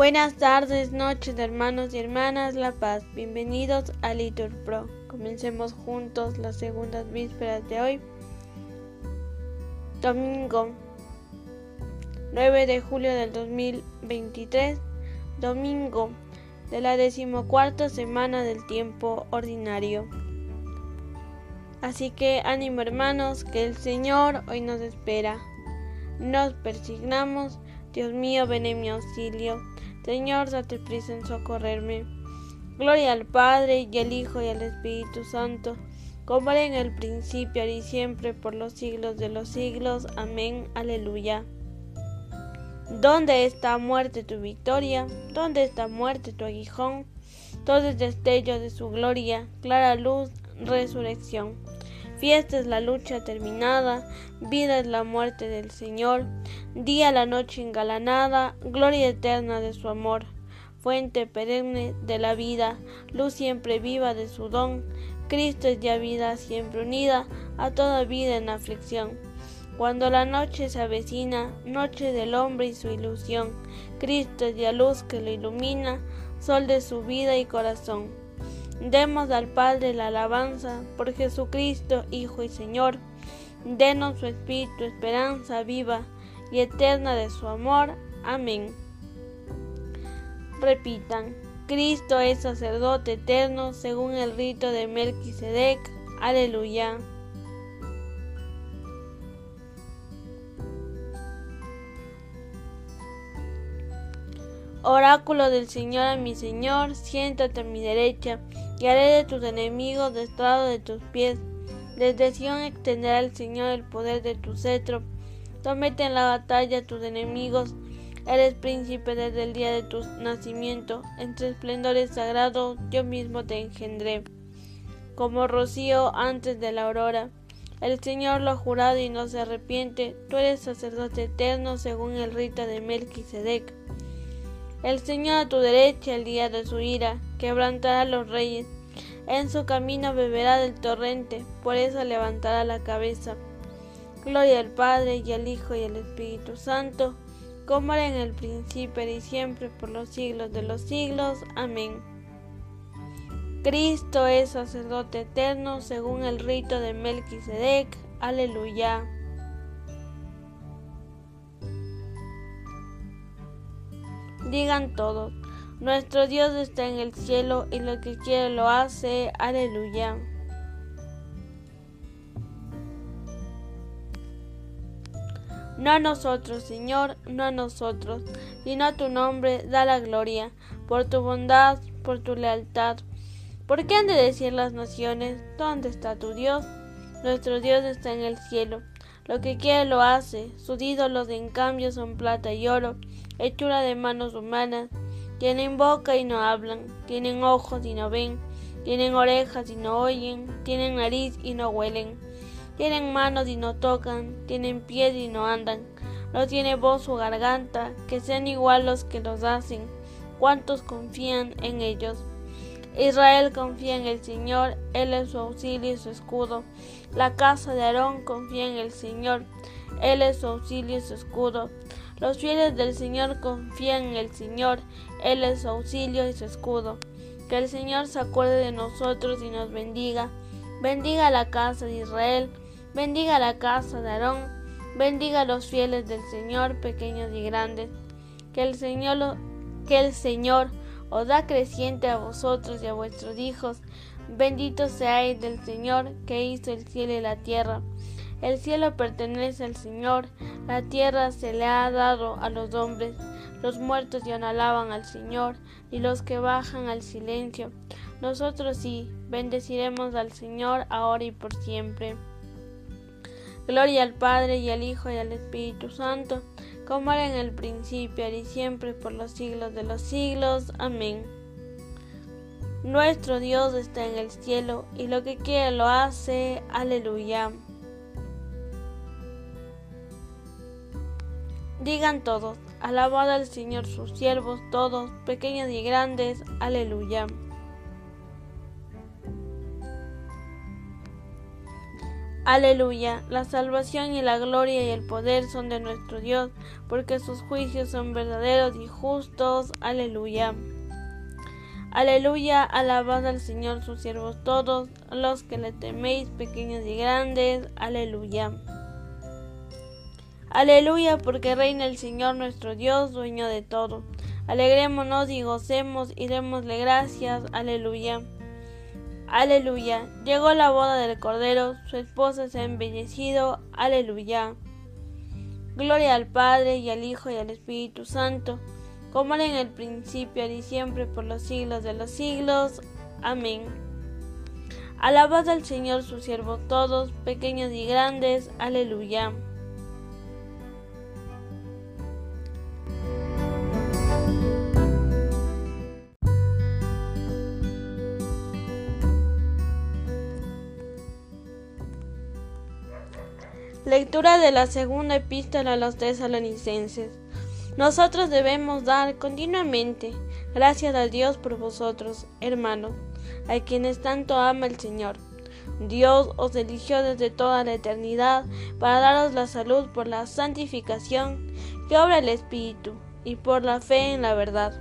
Buenas tardes, noches, hermanos y hermanas La Paz. Bienvenidos a Litur Pro. Comencemos juntos las segundas vísperas de hoy. Domingo 9 de julio del 2023. Domingo de la decimocuarta semana del tiempo ordinario. Así que ánimo hermanos, que el Señor hoy nos espera. Nos persignamos, Dios mío, ven en mi auxilio. Señor, date prisa en socorrerme. Gloria al Padre y al Hijo y al Espíritu Santo, como era en el principio, ahora y siempre, por los siglos de los siglos. Amén. Aleluya. ¿Dónde está muerte tu victoria? ¿Dónde está muerte tu aguijón? Todo es destello de su gloria, clara luz, resurrección. Fiesta es la lucha terminada, vida es la muerte del Señor, día la noche engalanada, gloria eterna de su amor, fuente perenne de la vida, luz siempre viva de su don, Cristo es ya vida siempre unida a toda vida en aflicción. Cuando la noche se avecina, noche del hombre y su ilusión, Cristo es ya luz que lo ilumina, sol de su vida y corazón. Demos al Padre la alabanza por Jesucristo, Hijo y Señor. Denos su Espíritu, esperanza viva y eterna de su amor. Amén. Repitan, Cristo es sacerdote eterno según el rito de Melquisedec. Aleluya. Oráculo del Señor a mi Señor, siéntate a mi derecha y haré de tus enemigos destrado de tus pies. Desde Sion extenderá el Señor el poder de tu cetro. Tómete en la batalla tus enemigos. Eres príncipe desde el día de tu nacimiento. Entre esplendores sagrados yo mismo te engendré. Como rocío antes de la aurora. El Señor lo ha jurado y no se arrepiente. Tú eres sacerdote eterno según el rito de Melquisedec. El Señor a tu derecha el día de su ira, quebrantará a los reyes. En su camino beberá del torrente, por eso levantará la cabeza. Gloria al Padre y al Hijo y al Espíritu Santo, como era en el principio y siempre por los siglos de los siglos. Amén. Cristo es sacerdote eterno según el rito de Melquisedec. Aleluya. Digan todos, nuestro Dios está en el cielo y lo que quiere lo hace. Aleluya. No a nosotros, Señor, no a nosotros, sino a tu nombre da la gloria, por tu bondad, por tu lealtad. ¿Por qué han de decir las naciones, ¿dónde está tu Dios? Nuestro Dios está en el cielo. Lo que quiere lo hace. Sus ídolos en cambio son plata y oro, hechura de manos humanas. Tienen boca y no hablan, tienen ojos y no ven, tienen orejas y no oyen, tienen nariz y no huelen, tienen manos y no tocan, tienen pies y no andan, no tiene voz o garganta, que sean igual los que los hacen, cuantos confían en ellos. Israel confía en el Señor, Él es su auxilio y su escudo. La casa de Aarón confía en el Señor, Él es su auxilio y su escudo. Los fieles del Señor confían en el Señor, Él es su auxilio y su escudo. Que el Señor se acuerde de nosotros y nos bendiga. Bendiga la casa de Israel, bendiga la casa de Aarón, bendiga a los fieles del Señor, pequeños y grandes. Que el Señor, que el Señor os da creciente a vosotros y a vuestros hijos. Bendito seáis del Señor que hizo el cielo y la tierra. El cielo pertenece al Señor, la tierra se le ha dado a los hombres. Los muertos ya no alaban al Señor, y los que bajan al silencio. Nosotros sí, bendeciremos al Señor ahora y por siempre. Gloria al Padre y al Hijo y al Espíritu Santo, como era en el principio, ahora y siempre, por los siglos de los siglos. Amén. Nuestro Dios está en el cielo, y lo que quiere lo hace. Aleluya. Digan todos, alabad al Señor sus siervos todos, pequeños y grandes, aleluya. Aleluya, la salvación y la gloria y el poder son de nuestro Dios, porque sus juicios son verdaderos y justos. Aleluya. Aleluya, alabad al Señor sus siervos todos, los que le teméis, pequeños y grandes. Aleluya. Aleluya, porque reina el Señor nuestro Dios, dueño de todo. Alegrémonos y gocemos y démosle gracias. Aleluya. Aleluya. Llegó la boda del Cordero, su esposa se ha embellecido. Aleluya. Gloria al Padre y al Hijo y al Espíritu Santo, como era en el principio y siempre por los siglos de los siglos. Amén. Alabad al Señor sus siervos todos, pequeños y grandes. Aleluya. Lectura de la segunda epístola a los tesalonicenses. Nosotros debemos dar continuamente gracias a Dios por vosotros, hermanos, a quienes tanto ama el Señor. Dios os eligió desde toda la eternidad para daros la salud por la santificación que obra el Espíritu y por la fe en la verdad.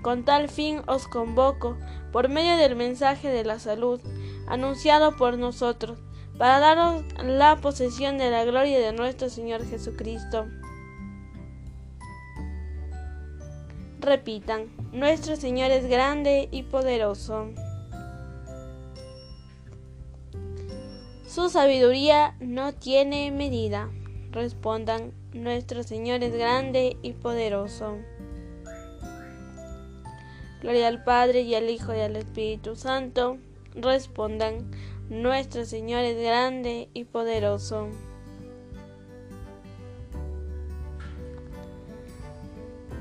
Con tal fin os convoco por medio del mensaje de la salud anunciado por nosotros para daros la posesión de la gloria de nuestro Señor Jesucristo. Repitan, nuestro Señor es grande y poderoso. Su sabiduría no tiene medida. Respondan, nuestro Señor es grande y poderoso. Gloria al Padre y al Hijo y al Espíritu Santo. Respondan, nuestro Señor es grande y poderoso.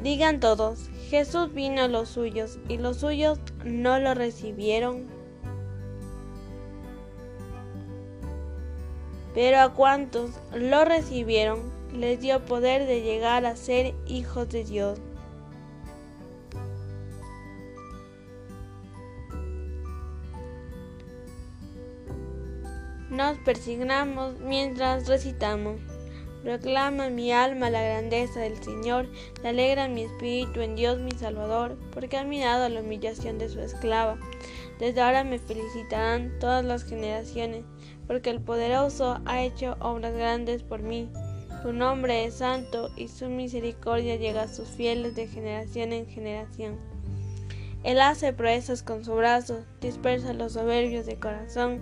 Digan todos, Jesús vino a los suyos y los suyos no lo recibieron. Pero a cuantos lo recibieron, les dio poder de llegar a ser hijos de Dios. Nos persignamos mientras recitamos. Proclama mi alma la grandeza del Señor, le alegra mi espíritu en Dios mi Salvador, porque ha mirado a la humillación de su esclava. Desde ahora me felicitarán todas las generaciones, porque el poderoso ha hecho obras grandes por mí. Su nombre es santo y su misericordia llega a sus fieles de generación en generación. Él hace proezas con su brazo, dispersa los soberbios de corazón,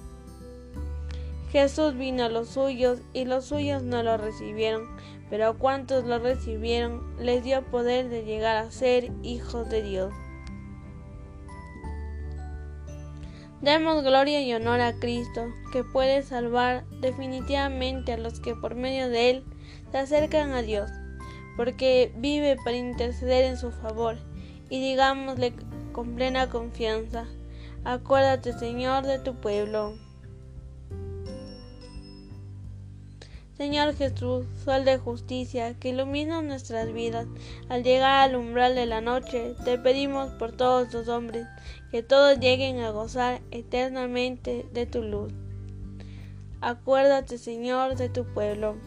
Jesús vino a los suyos y los suyos no lo recibieron, pero a cuantos lo recibieron les dio poder de llegar a ser hijos de Dios. Demos gloria y honor a Cristo, que puede salvar definitivamente a los que por medio de Él se acercan a Dios, porque vive para interceder en su favor y digámosle con plena confianza, acuérdate Señor de tu pueblo. Señor Jesús, sol de justicia, que ilumina nuestras vidas, al llegar al umbral de la noche, te pedimos por todos los hombres, que todos lleguen a gozar eternamente de tu luz. Acuérdate, Señor, de tu pueblo.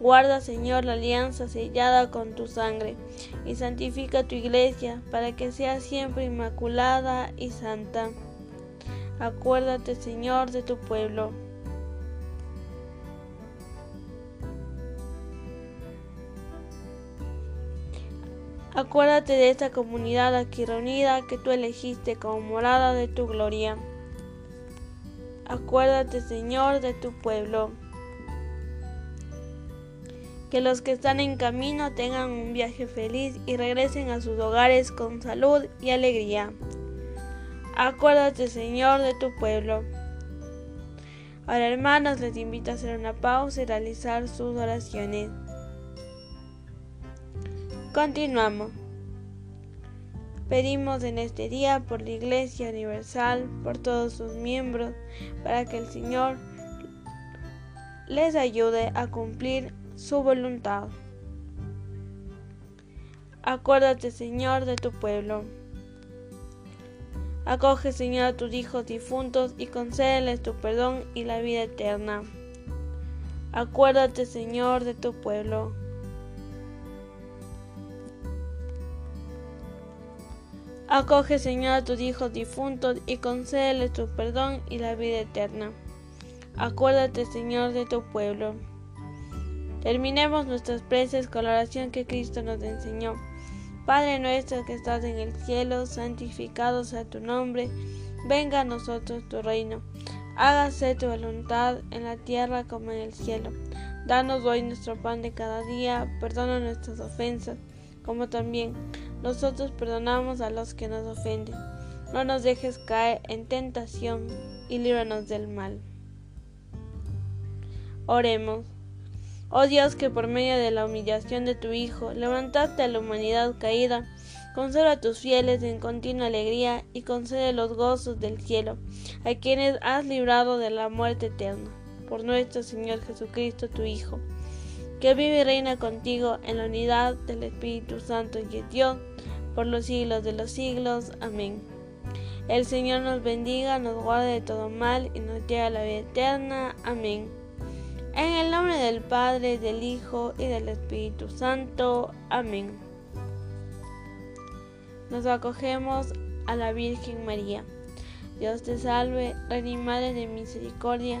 Guarda, Señor, la alianza sellada con tu sangre y santifica tu iglesia para que sea siempre inmaculada y santa. Acuérdate, Señor, de tu pueblo. Acuérdate de esta comunidad aquí reunida que tú elegiste como morada de tu gloria. Acuérdate, Señor, de tu pueblo que los que están en camino tengan un viaje feliz y regresen a sus hogares con salud y alegría. Acuérdate, Señor, de tu pueblo. Ahora hermanos les invito a hacer una pausa y realizar sus oraciones. Continuamos. Pedimos en este día por la Iglesia Universal, por todos sus miembros, para que el Señor les ayude a cumplir su voluntad. Acuérdate, Señor, de tu pueblo. Acoge, Señor, a tus hijos difuntos y concédeles tu perdón y la vida eterna. Acuérdate, Señor, de tu pueblo. Acoge, Señor, a tus hijos difuntos y concédeles tu perdón y la vida eterna. Acuérdate, Señor, de tu pueblo. Terminemos nuestras preces con la oración que Cristo nos enseñó. Padre nuestro que estás en el cielo, santificado sea tu nombre. Venga a nosotros tu reino. Hágase tu voluntad en la tierra como en el cielo. Danos hoy nuestro pan de cada día. Perdona nuestras ofensas, como también nosotros perdonamos a los que nos ofenden. No nos dejes caer en tentación y líbranos del mal. Oremos. Oh Dios, que por medio de la humillación de tu Hijo levantaste a la humanidad caída, conserva a tus fieles en continua alegría y concede los gozos del cielo a quienes has librado de la muerte eterna. Por nuestro Señor Jesucristo, tu Hijo, que vive y reina contigo en la unidad del Espíritu Santo y es Dios por los siglos de los siglos. Amén. El Señor nos bendiga, nos guarde de todo mal y nos lleve a la vida eterna. Amén. En el nombre del Padre, del Hijo y del Espíritu Santo. Amén. Nos acogemos a la Virgen María. Dios te salve, Reina Madre de Misericordia,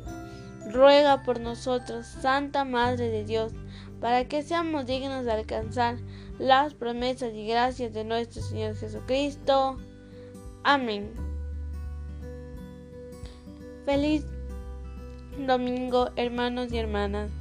Ruega por nosotros, Santa Madre de Dios, para que seamos dignos de alcanzar las promesas y gracias de nuestro Señor Jesucristo. Amén. Feliz domingo, hermanos y hermanas.